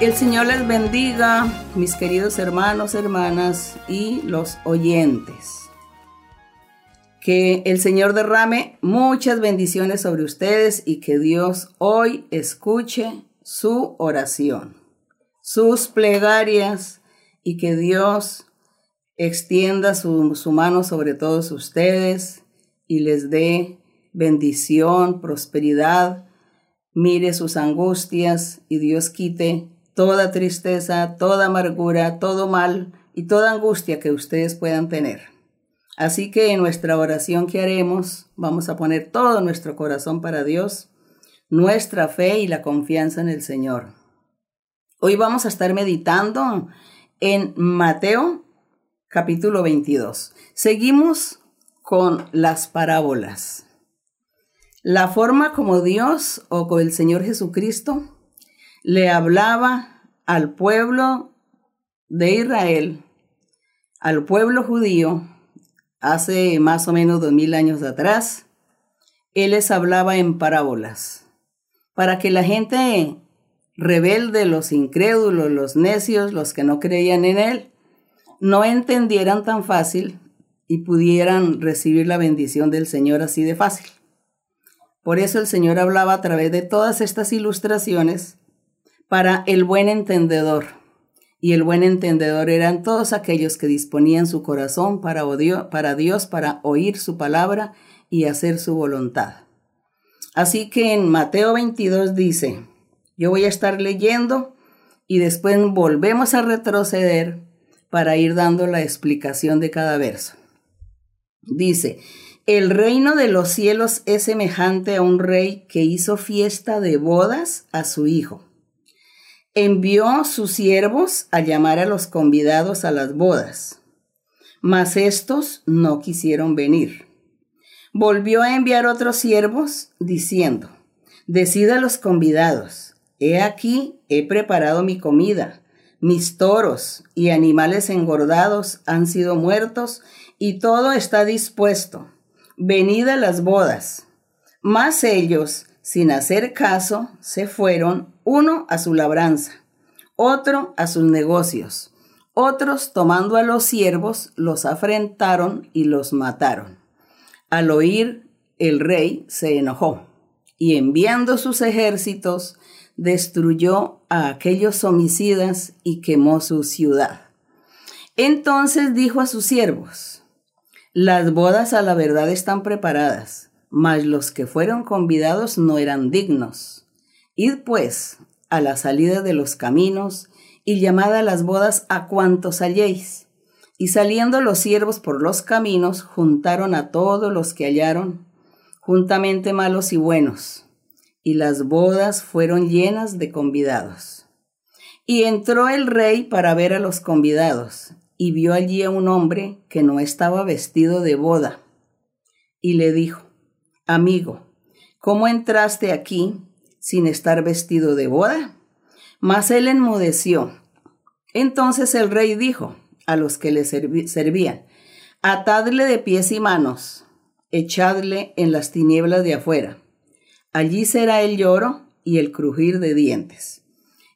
El Señor les bendiga, mis queridos hermanos, hermanas y los oyentes. Que el Señor derrame muchas bendiciones sobre ustedes y que Dios hoy escuche su oración, sus plegarias y que Dios extienda su, mano sobre todos ustedes y les dé bendición, prosperidad, mire sus angustias y Dios quite toda tristeza, toda amargura, todo mal y toda angustia que ustedes puedan tener. Así que en nuestra oración que haremos, vamos a poner todo nuestro corazón para Dios, nuestra fe y la confianza en el Señor. Hoy vamos a estar meditando en Mateo capítulo 22. Seguimos con las parábolas. La forma como Dios o con el Señor Jesucristo le hablaba al pueblo de Israel, al pueblo judío, hace más o menos dos mil años atrás, él les hablaba en parábolas, para que la gente rebelde, los incrédulos, los necios, los que no creían en él, no entendieran tan fácil y pudieran recibir la bendición del Señor así de fácil. Por eso el Señor hablaba a través de todas estas ilustraciones para el buen entendedor. Y el buen entendedor eran todos aquellos que disponían su corazón para, para Dios, para oír su palabra y hacer su voluntad. Así que en Mateo 22 dice, yo voy a estar leyendo y después volvemos a retroceder para ir dando la explicación de cada verso. Dice, el reino de los cielos es semejante a un rey que hizo fiesta de bodas a su hijo envió sus siervos a llamar a los convidados a las bodas, mas estos no quisieron venir. Volvió a enviar otros siervos diciendo, Decida a los convidados, he aquí, he preparado mi comida, mis toros y animales engordados han sido muertos y todo está dispuesto. Venid a las bodas. Mas ellos, sin hacer caso, se fueron uno a su labranza, otro a sus negocios. Otros, tomando a los siervos, los afrentaron y los mataron. Al oír, el rey se enojó y enviando sus ejércitos, destruyó a aquellos homicidas y quemó su ciudad. Entonces dijo a sus siervos, las bodas a la verdad están preparadas, mas los que fueron convidados no eran dignos. Id pues a la salida de los caminos y llamad a las bodas a cuantos halléis. Y saliendo los siervos por los caminos, juntaron a todos los que hallaron, juntamente malos y buenos, y las bodas fueron llenas de convidados. Y entró el rey para ver a los convidados, y vio allí a un hombre que no estaba vestido de boda, y le dijo, Amigo, ¿cómo entraste aquí sin estar vestido de boda? Mas él enmudeció. Entonces el rey dijo a los que le servían, atadle de pies y manos, echadle en las tinieblas de afuera. Allí será el lloro y el crujir de dientes.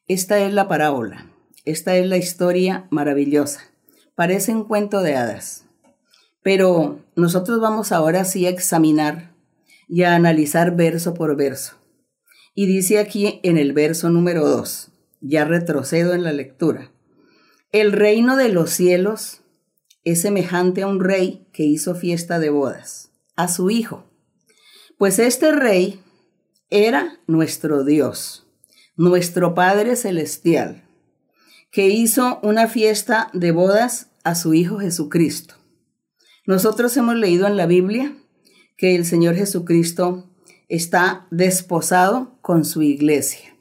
Esta es la parábola, esta es la historia maravillosa. Parece un cuento de hadas. Pero nosotros vamos ahora sí a examinar y a analizar verso por verso. Y dice aquí en el verso número 2, ya retrocedo en la lectura, el reino de los cielos es semejante a un rey que hizo fiesta de bodas, a su hijo. Pues este rey era nuestro Dios, nuestro Padre Celestial, que hizo una fiesta de bodas a su Hijo Jesucristo. Nosotros hemos leído en la Biblia que el Señor Jesucristo está desposado con su iglesia,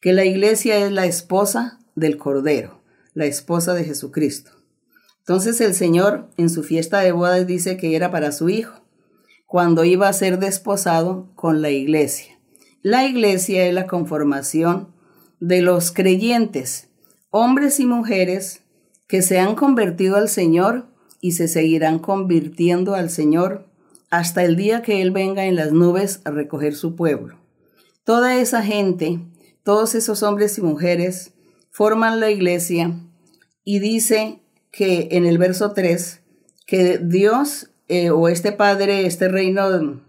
que la iglesia es la esposa del Cordero, la esposa de Jesucristo. Entonces el Señor en su fiesta de bodas dice que era para su hijo, cuando iba a ser desposado con la iglesia. La iglesia es la conformación de los creyentes, hombres y mujeres que se han convertido al Señor y se seguirán convirtiendo al Señor hasta el día que Él venga en las nubes a recoger su pueblo. Toda esa gente, todos esos hombres y mujeres, forman la iglesia y dice que en el verso 3 que Dios eh, o este Padre, este reino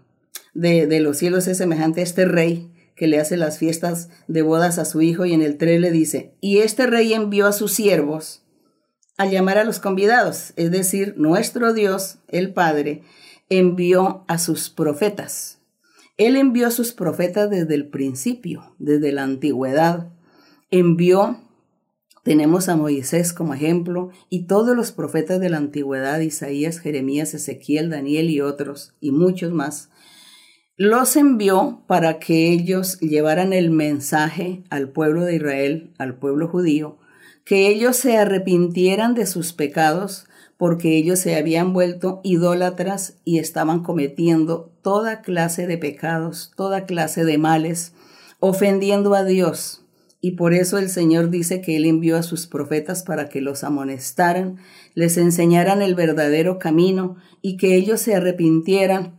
de, de, los cielos es semejante a este rey que le hace las fiestas de bodas a su hijo y en el 3 le dice, y este rey envió a sus siervos a llamar a los convidados, es decir, nuestro Dios, el Padre, envió a sus profetas. Él envió a sus profetas desde el principio, desde la antigüedad. Envió, tenemos a Moisés como ejemplo, y todos los profetas de la antigüedad, Isaías, Jeremías, Ezequiel, Daniel y otros, y muchos más, los envió para que ellos llevaran el mensaje al pueblo de Israel, al pueblo judío, que ellos se arrepintieran de sus pecados, porque ellos se habían vuelto idólatras y estaban cometiendo toda clase de pecados, toda clase de males, ofendiendo a Dios. Y por eso el Señor dice que Él envió a sus profetas para que los amonestaran, les enseñaran el verdadero camino y que ellos se arrepintieran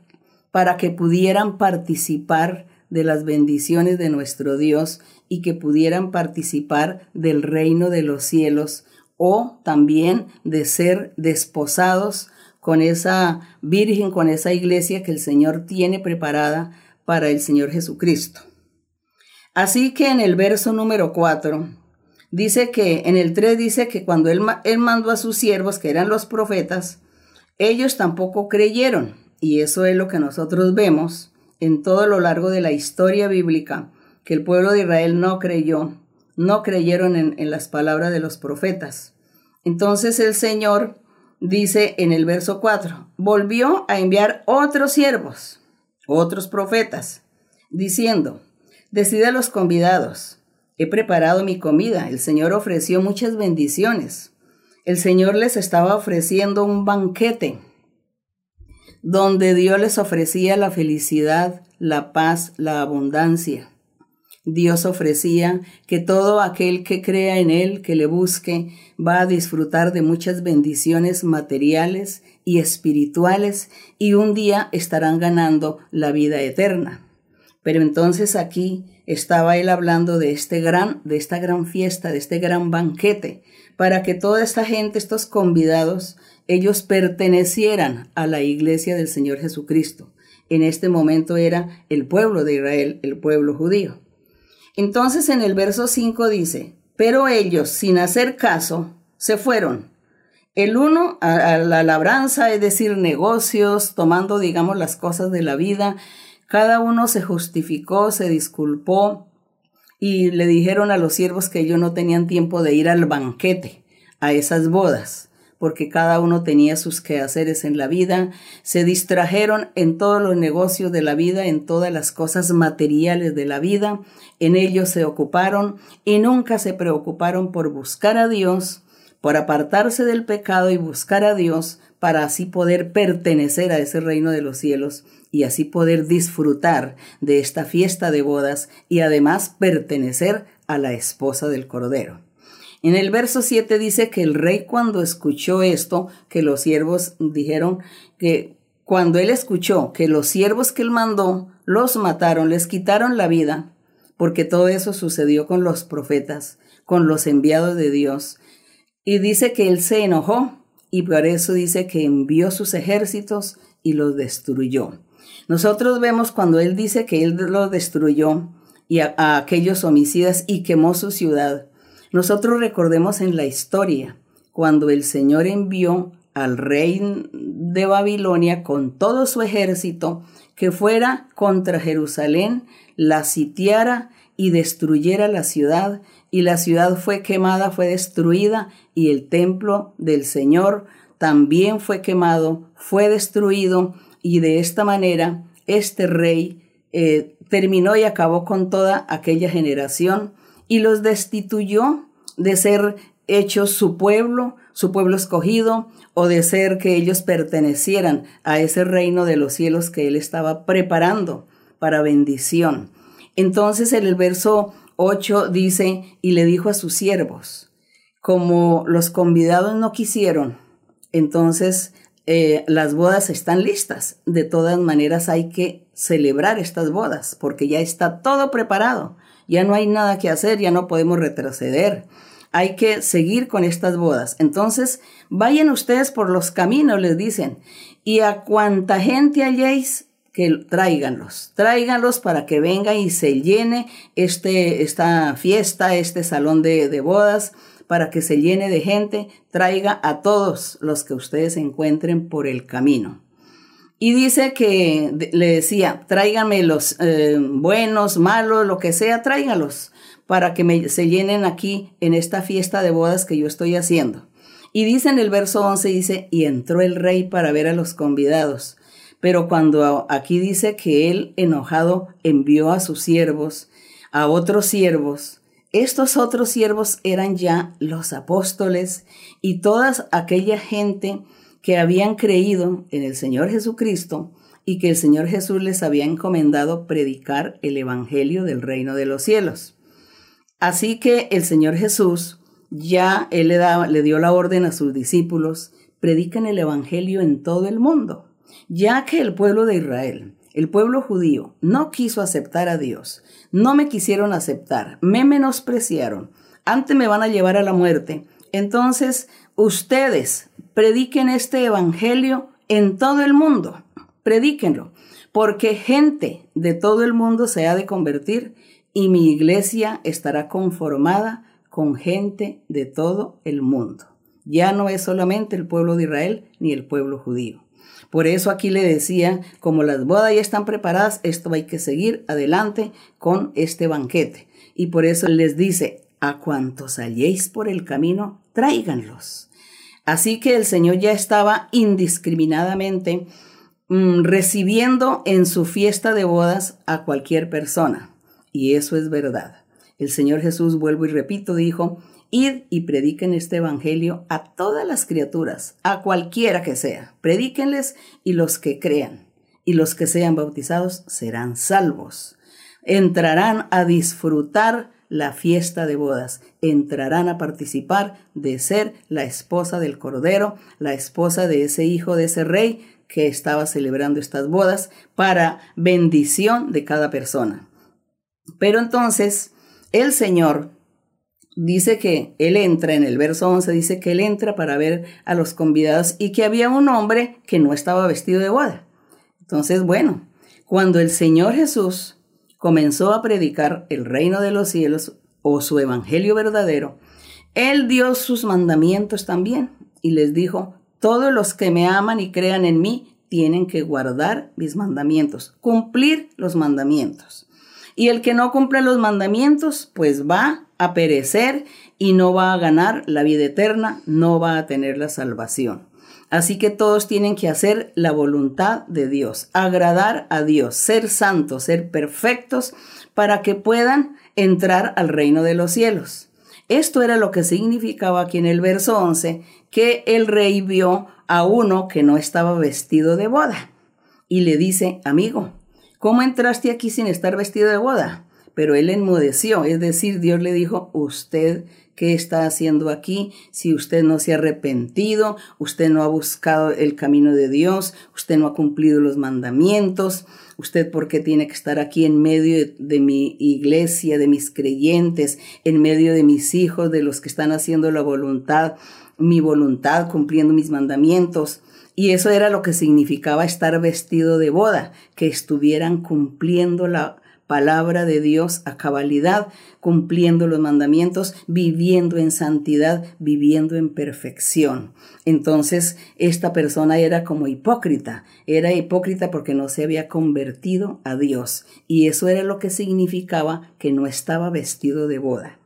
para que pudieran participar de las bendiciones de nuestro Dios y que pudieran participar del reino de los cielos o también de ser desposados con esa virgen, con esa iglesia que el Señor tiene preparada para el Señor Jesucristo. Así que en el verso número 4 dice que, en el 3 dice que cuando él, él mandó a sus siervos, que eran los profetas, ellos tampoco creyeron. Y eso es lo que nosotros vemos en todo lo largo de la historia bíblica, que el pueblo de Israel no creyó, no creyeron en, las palabras de los profetas. Entonces el Señor dice en el verso 4, volvió a enviar otros siervos, otros profetas, diciendo, decide a los convidados, he preparado mi comida, el Señor ofreció muchas bendiciones, el Señor les estaba ofreciendo un banquete donde Dios les ofrecía la felicidad, la paz, la abundancia. Dios ofrecía que todo aquel que crea en Él, que le busque, va a disfrutar de muchas bendiciones materiales y espirituales y un día estarán ganando la vida eterna. Pero entonces aquí estaba él hablando de este gran, de esta gran fiesta, de este gran banquete, para que toda esta gente, estos convidados, ellos pertenecieran a la iglesia del Señor Jesucristo. En este momento era el pueblo de Israel, el pueblo judío. Entonces en el verso 5 dice, pero ellos, sin hacer caso, se fueron. El uno a, la labranza, es decir, negocios, tomando, digamos, las cosas de la vida. Cada uno se justificó, se disculpó y le dijeron a los siervos que ellos no tenían tiempo de ir al banquete, a esas bodas porque cada uno tenía sus quehaceres en la vida, se distrajeron en todos los negocios de la vida, en todas las cosas materiales de la vida, en ellos se ocuparon y nunca se preocuparon por buscar a Dios, por apartarse del pecado y buscar a Dios para así poder pertenecer a ese reino de los cielos y así poder disfrutar de esta fiesta de bodas y además pertenecer a la esposa del Cordero. En el verso 7 dice que el rey cuando escuchó esto, que los siervos dijeron que cuando él escuchó que los siervos que él mandó los mataron, les quitaron la vida, porque todo eso sucedió con los profetas, con los enviados de Dios. Y dice que él se enojó y por eso dice que envió sus ejércitos y los destruyó. Nosotros vemos cuando él dice que él los destruyó y a, a aquellos homicidas y quemó su ciudad. Nosotros recordemos en la historia cuando el Señor envió al rey de Babilonia con todo su ejército que fuera contra Jerusalén, la sitiara y destruyera la ciudad, y la ciudad fue quemada, fue destruida, y el templo del Señor también fue quemado, fue destruido, y de esta manera este rey eh, terminó y acabó con toda aquella generación y los destituyó de ser hechos su pueblo, su pueblo escogido, o de ser que ellos pertenecieran a ese reino de los cielos que él estaba preparando para bendición. Entonces en el verso 8 dice, y le dijo a sus siervos, como los convidados no quisieron, entonces eh, las bodas están listas. De todas maneras hay que celebrar estas bodas porque ya está todo preparado. Ya no hay nada que hacer, ya no podemos retroceder. hay que seguir con estas bodas. Entonces, vayan ustedes por los caminos, les dicen, y a cuanta gente halléis, que tráiganlos, tráiganlos para que venga y se llene este, esta fiesta, este salón de, de bodas, para que se llene de gente, traiga a todos los que ustedes encuentren por el camino. Y dice que le decía, tráiganme los eh, buenos, malos, lo que sea, tráiganlos para que se llenen aquí en esta fiesta de bodas que yo estoy haciendo. Y dice en el verso 11, dice, y entró el rey para ver a los convidados. Pero cuando aquí dice que él enojado envió a sus siervos, a otros siervos, estos otros siervos eran ya los apóstoles y toda aquella gente que habían creído en el Señor Jesucristo y que el Señor Jesús les había encomendado predicar el Evangelio del reino de los cielos. Así que el Señor Jesús ya él le, le dio la orden a sus discípulos, prediquen el Evangelio en todo el mundo, ya que el pueblo de Israel, el pueblo judío, no quiso aceptar a Dios, no me quisieron aceptar, me menospreciaron, antes me van a llevar a la muerte. Entonces, ustedes prediquen este evangelio en todo el mundo, predíquenlo, porque gente de todo el mundo se ha de convertir y mi iglesia estará conformada con gente de todo el mundo. Ya no es solamente el pueblo de Israel ni el pueblo judío. Por eso aquí le decía, como las bodas ya están preparadas, esto hay que seguir adelante con este banquete. Y por eso les dice, a cuantos halléis por el camino, tráiganlos. Así que el Señor ya estaba indiscriminadamente mm, recibiendo en su fiesta de bodas a cualquier persona. Y eso es verdad. El Señor Jesús, vuelvo y repito, dijo, id y prediquen este Evangelio a todas las criaturas, a cualquiera que sea. Predíquenles y los que crean y los que sean bautizados serán salvos. Entrarán a disfrutar la fiesta de bodas. Entrarán a participar de ser la esposa del Cordero, la esposa de ese hijo de ese rey que estaba celebrando estas bodas para bendición de cada persona. Pero entonces el Señor dice que Él entra, en el verso 11 dice que Él entra para ver a los convidados y que había un hombre que no estaba vestido de boda. Entonces, bueno, cuando el Señor Jesús comenzó a predicar el reino de los cielos o su evangelio verdadero, Él dio sus mandamientos también y les dijo, todos los que me aman y crean en mí tienen que guardar mis mandamientos, cumplir los mandamientos. Y el que no cumple los mandamientos, pues va a perecer y no va a ganar la vida eterna, no va a tener la salvación. Así que todos tienen que hacer la voluntad de Dios, agradar a Dios, ser santos, ser perfectos, para que puedan entrar al reino de los cielos. Esto era lo que significaba aquí en el verso 11, que el rey vio a uno que no estaba vestido de boda y le dice, amigo, ¿cómo entraste aquí sin estar vestido de boda? Pero él enmudeció, es decir, Dios le dijo, usted ¿Qué está haciendo aquí? Si usted no se ha arrepentido, usted no ha buscado el camino de Dios, usted no ha cumplido los mandamientos, usted por qué tiene que estar aquí en medio de, mi iglesia, de mis creyentes, en medio de mis hijos, de los que están haciendo la voluntad, mi voluntad, cumpliendo mis mandamientos. Y eso era lo que significaba estar vestido de boda, que estuvieran cumpliendo la palabra de Dios a cabalidad, cumpliendo los mandamientos, viviendo en santidad, viviendo en perfección. Entonces, esta persona era como hipócrita, era hipócrita porque no se había convertido a Dios, y eso era lo que significaba que no estaba vestido de boda.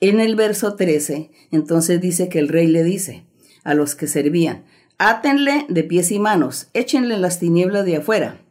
En el verso 13, entonces dice que el rey le dice a los que servían, átenle de pies y manos, échenle las tinieblas de afuera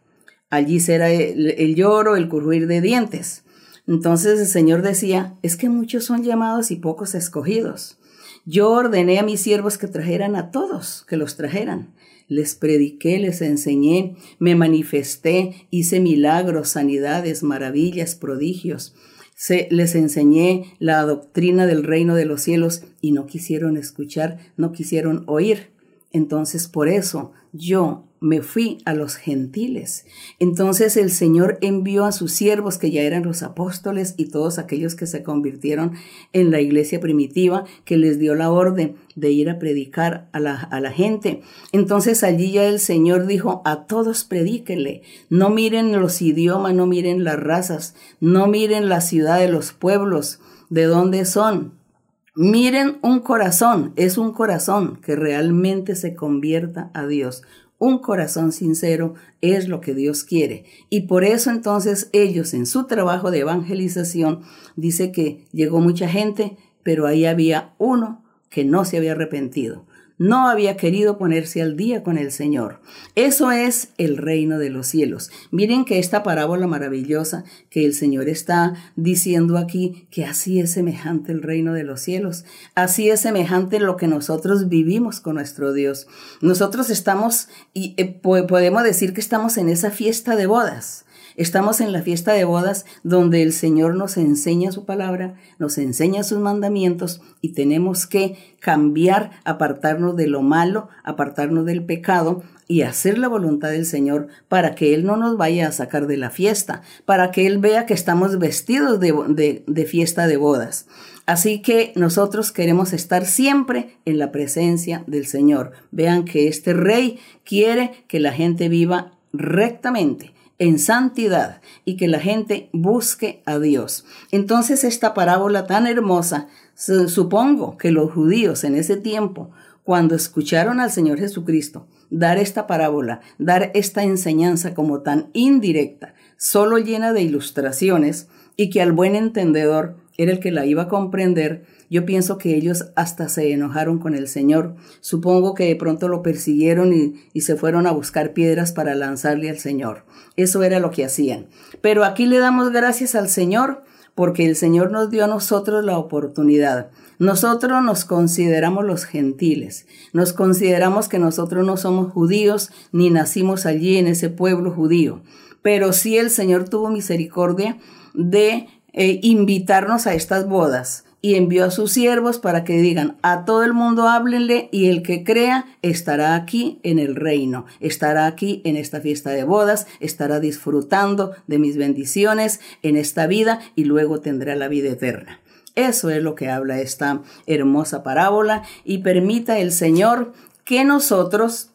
Allí será el, lloro, el curruir de dientes. Entonces el Señor decía, es que muchos son llamados y pocos escogidos. Yo ordené a mis siervos que trajeran a todos, que los trajeran. Les prediqué, les enseñé, me manifesté, hice milagros, sanidades, maravillas, prodigios. Se, les enseñé la doctrina del reino de los cielos y no quisieron escuchar, no quisieron oír. Entonces por eso yo me fui a los gentiles. Entonces el Señor envió a sus siervos, que ya eran los apóstoles y todos aquellos que se convirtieron en la iglesia primitiva, que les dio la orden de ir a predicar a la, gente. Entonces allí ya el Señor dijo, a todos predíquenle, no miren los idiomas, no miren las razas, no miren la ciudad de los pueblos, de dónde son. Miren un corazón, es un corazón que realmente se convierta a Dios. Un corazón sincero es lo que Dios quiere. Y por eso entonces ellos en su trabajo de evangelización dice que llegó mucha gente, pero ahí había uno que no se había arrepentido no había querido ponerse al día con el Señor. Eso es el reino de los cielos. Miren que esta parábola maravillosa que el Señor está diciendo aquí, que así es semejante el reino de los cielos, así es semejante lo que nosotros vivimos con nuestro Dios. Nosotros estamos, y eh, podemos decir que estamos en esa fiesta de bodas. Estamos en la fiesta de bodas donde el Señor nos enseña su palabra, nos enseña sus mandamientos y tenemos que cambiar, apartarnos de lo malo, apartarnos del pecado y hacer la voluntad del Señor para que Él no nos vaya a sacar de la fiesta, para que Él vea que estamos vestidos de, fiesta de bodas. Así que nosotros queremos estar siempre en la presencia del Señor. Vean que este rey quiere que la gente viva rectamente en santidad y que la gente busque a Dios. Entonces esta parábola tan hermosa, supongo que los judíos en ese tiempo, cuando escucharon al Señor Jesucristo dar esta parábola, dar esta enseñanza como tan indirecta, solo llena de ilustraciones, y que al buen entendedor era el que la iba a comprender, yo pienso que ellos hasta se enojaron con el Señor. Supongo que de pronto lo persiguieron y, se fueron a buscar piedras para lanzarle al Señor. Eso era lo que hacían. Pero aquí le damos gracias al Señor porque el Señor nos dio a nosotros la oportunidad. Nosotros nos consideramos los gentiles, nos consideramos que nosotros no somos judíos ni nacimos allí en ese pueblo judío, pero sí el Señor tuvo misericordia de eh, invitarnos a estas bodas y envió a sus siervos para que digan a todo el mundo háblenle y el que crea estará aquí en el reino, estará aquí en esta fiesta de bodas, estará disfrutando de mis bendiciones en esta vida y luego tendrá la vida eterna. Eso es lo que habla esta hermosa parábola y permita el Señor que nosotros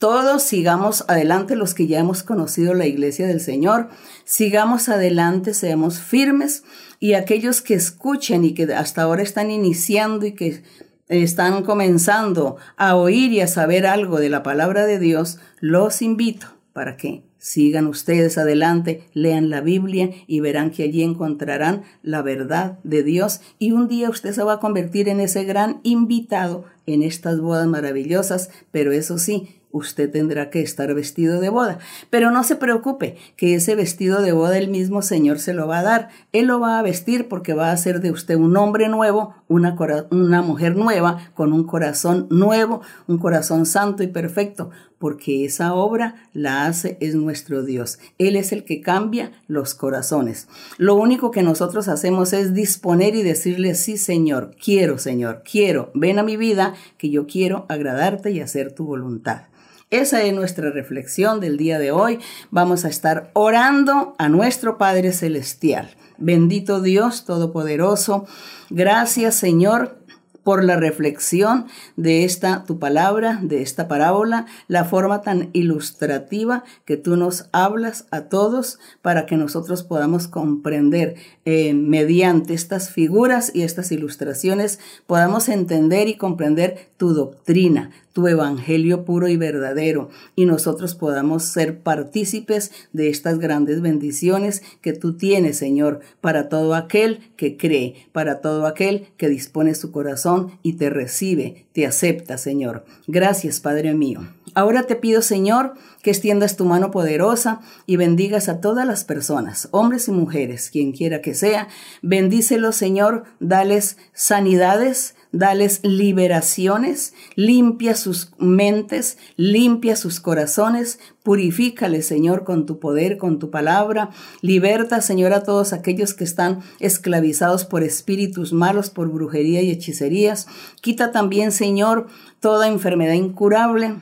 todos sigamos adelante los que ya hemos conocido la iglesia del Señor, sigamos adelante, seamos firmes y aquellos que escuchen y que hasta ahora están iniciando y que están comenzando a oír y a saber algo de la palabra de Dios, los invito para que sigan ustedes adelante, lean la Biblia y verán que allí encontrarán la verdad de Dios. Y un día usted se va a convertir en ese gran invitado en estas bodas maravillosas, pero eso sí, usted tendrá que estar vestido de boda. Pero no se preocupe, que ese vestido de boda el mismo Señor se lo va a dar. Él lo va a vestir porque va a hacer de usted un hombre nuevo, una, una mujer nueva, con un corazón nuevo, un corazón santo y perfecto, porque esa obra la hace es nuestro Dios. Él es el que cambia los corazones. Lo único que nosotros hacemos es disponer y decirle, sí Señor, quiero Señor, quiero, ven a mi vida, que yo quiero agradarte y hacer tu voluntad. Esa es nuestra reflexión del día de hoy. Vamos a estar orando a nuestro Padre Celestial. Bendito Dios Todopoderoso. Gracias Señor por la reflexión de esta tu palabra, de esta parábola, la forma tan ilustrativa que tú nos hablas a todos para que nosotros podamos comprender eh, mediante estas figuras y estas ilustraciones, podamos entender y comprender tu doctrina, tu evangelio puro y verdadero, y nosotros podamos ser partícipes de estas grandes bendiciones que tú tienes, Señor, para todo aquel que cree, para todo aquel que dispone su corazón y te recibe, te acepta, Señor. Gracias, Padre mío. Ahora te pido, Señor, que extiendas tu mano poderosa y bendigas a todas las personas, hombres y mujeres, quien quiera que sea. Bendícelos, Señor, dales sanidades, dales liberaciones, limpia sus mentes, limpia sus corazones, purifícale, Señor, con tu poder, con tu palabra. Liberta, Señor, a todos aquellos que están esclavizados por espíritus malos, por brujería y hechicerías. Quita también, Señor, toda enfermedad incurable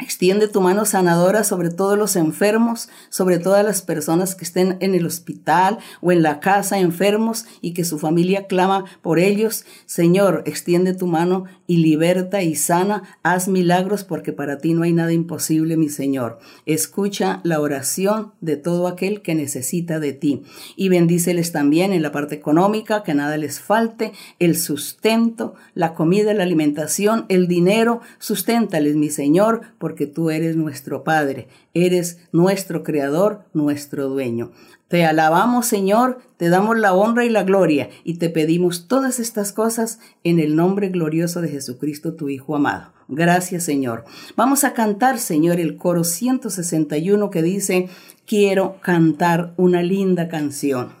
Extiende tu mano sanadora sobre todos los enfermos, sobre todas las personas que estén en el hospital o en la casa enfermos y que su familia clama por ellos. Señor, extiende tu mano y liberta y sana. Haz milagros porque para ti no hay nada imposible, mi Señor. Escucha la oración de todo aquel que necesita de ti y bendíceles también en la parte económica, que nada les falte, el sustento, la comida, la alimentación, el dinero. Susténtales, mi Señor, porque tú eres nuestro Padre, eres nuestro Creador, nuestro dueño. Te alabamos, Señor, te damos la honra y la gloria y te pedimos todas estas cosas en el nombre glorioso de Jesucristo, tu Hijo amado. Gracias, Señor. Vamos a cantar, Señor, el coro 161 que dice, quiero cantar una linda canción.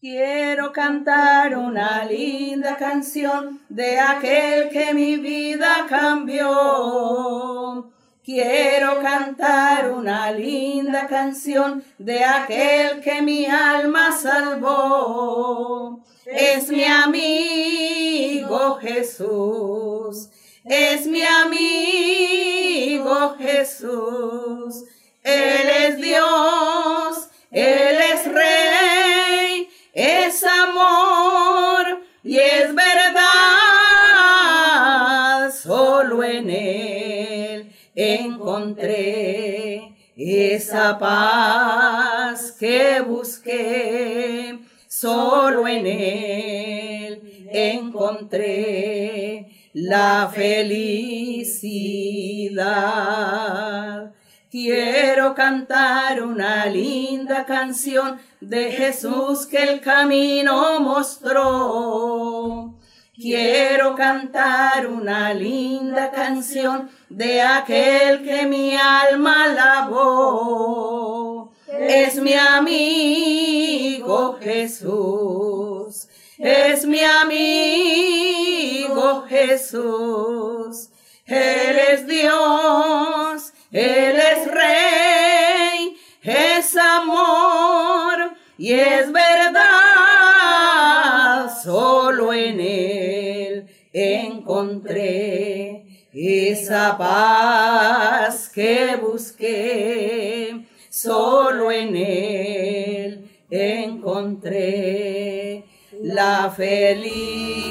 Quiero cantar una linda canción de aquel que mi vida cambió. Quiero cantar una linda canción de aquel que mi alma salvó. Es mi amigo Jesús, es mi amigo Jesús. Él es Dios, Él es Rey es amor y es verdad. Solo en Él encontré esa paz que busqué. Solo en Él encontré la felicidad. Quiero cantar una linda canción de Jesús que el camino mostró. Quiero cantar una linda canción de aquel que mi alma lavó. Es mi amigo Jesús, es mi amigo Jesús. Él es Dios, encontré esa paz que busqué. Solo en Él encontré la felicidad.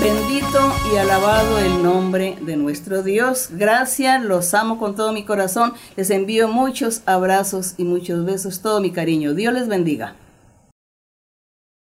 Bendito y alabado el nombre de nuestro Dios. Gracias, los amo con todo mi corazón. Les envío muchos abrazos y muchos besos, todo mi cariño. Dios les bendiga.